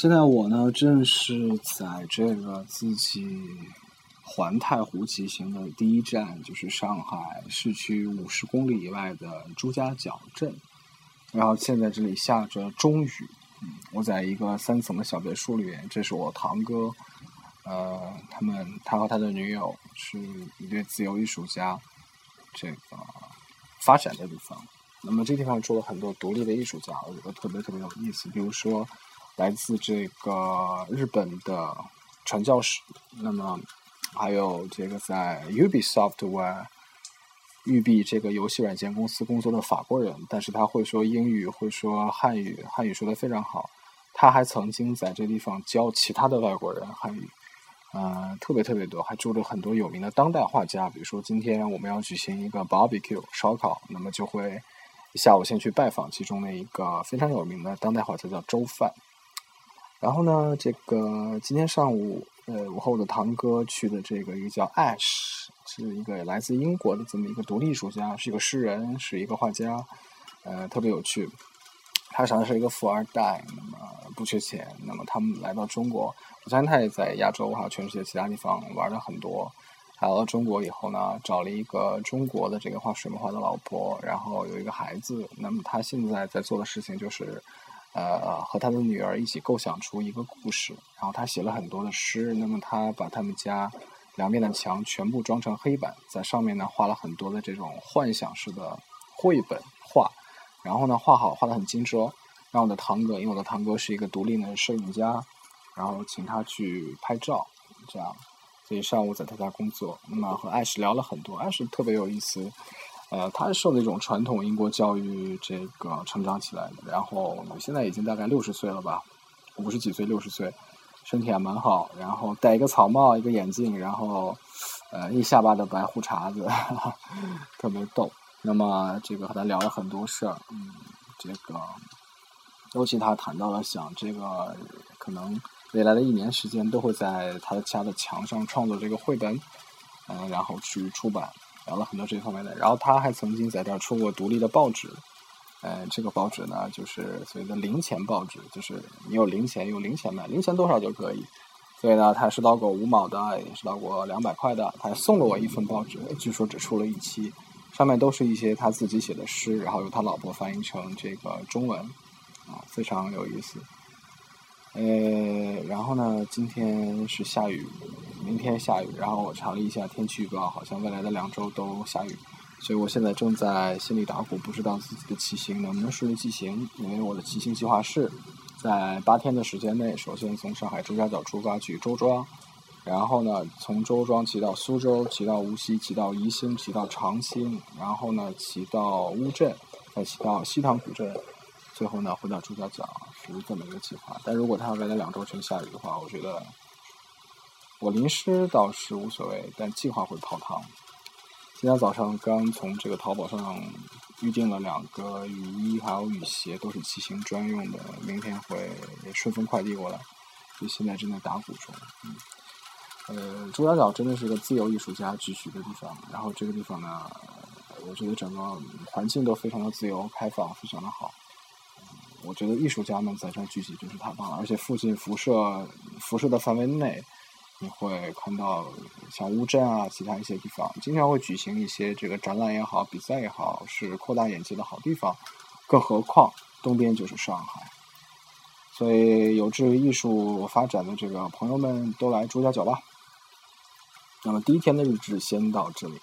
现在我呢，正是在这个自己环太湖骑行的第一站，就是上海市区五十公里以外的朱家角镇。然后现在这里下着中雨，我在一个三层的小别墅里面。这是我堂哥，呃，他们他和他的女友是一对自由艺术家，这个发展的地方。那么这地方住了很多独立的艺术家，我觉得特别特别有意思。比如说。来自这个日本的传教士，那么还有这个在 Ubisoft 育碧这个游戏软件公司工作的法国人，但是他会说英语，会说汉语，汉语说的非常好。他还曾经在这地方教其他的外国人汉语，呃，特别特别多，还住着很多有名的当代画家。比如说今天我们要举行一个 barbecue 烧烤，那么就会下午先去拜访其中的一个非常有名的当代画家，叫周范。然后呢，这个今天上午，呃，我和我的堂哥去的这个一个叫 Ash，是一个来自英国的这么一个独立艺术家，是一个诗人，是一个画家，呃，特别有趣。他实际上是一个富二代，那么不缺钱。那么他们来到中国，我相信他也在亚洲还有全世界其他地方玩了很多。来到中国以后呢，找了一个中国的这个画水墨画的老婆，然后有一个孩子。那么他现在在做的事情就是。呃，和他的女儿一起构想出一个故事，然后他写了很多的诗。那么他把他们家两面的墙全部装成黑板，在上面呢画了很多的这种幻想式的绘本画，然后呢画好画的很精致哦。让我的堂哥，因为我的堂哥是一个独立的摄影家，然后请他去拍照，这样，所以上午在他家工作。那么和艾什聊了很多，艾什特别有意思。呃，他是受那种传统英国教育这个成长起来的，然后现在已经大概六十岁了吧，五十几岁六十岁，身体还蛮好，然后戴一个草帽，一个眼镜，然后呃一下巴的白胡茬子，特别逗。那么这个和他聊了很多事儿，嗯，这个尤其他谈到了想这个可能未来的一年时间都会在他的家的墙上创作这个绘本，嗯，然后去出版。聊了很多这方面的，然后他还曾经在这儿出过独立的报纸，呃，这个报纸呢就是所谓的零钱报纸，就是你有零钱用零钱买，零钱多少就可以。所以呢，他收到过五毛的，也收到过两百块的，他还送了我一份报纸，据说只出了一期，上面都是一些他自己写的诗，然后由他老婆翻译成这个中文，啊，非常有意思。呃，然后呢，今天是下雨。明天下雨，然后我查了一下天气预报，好像未来的两周都下雨，所以我现在正在心里打鼓，不知道自己的骑行能不能顺利进行。因为我的骑行计划是在八天的时间内，首先从上海朱家角出发去周庄，然后呢从周庄骑到苏州，骑到无锡，骑到宜兴，骑到长兴，然后呢骑到乌镇，再骑到西塘古镇，最后呢回到朱家角，是这么一个计划。但如果它未来两周全下雨的话，我觉得。我淋湿倒是无所谓，但计划会泡汤。今天早上刚从这个淘宝上预定了两个雨衣，还有雨鞋，都是骑行专用的，明天会顺丰快递过来。所以现在正在打鼓中。呃，朱家角真的是个自由艺术家聚集的地方。然后这个地方呢，我觉得整个环境都非常的自由开放，非常的好。我觉得艺术家们在这聚集真是太棒了，而且附近辐射辐射的范围内。你会看到像乌镇啊，其他一些地方经常会举行一些这个展览也好，比赛也好，是扩大眼界的好地方。更何况东边就是上海，所以有志于艺术发展的这个朋友们都来朱家角吧。那么第一天的日志先到这里。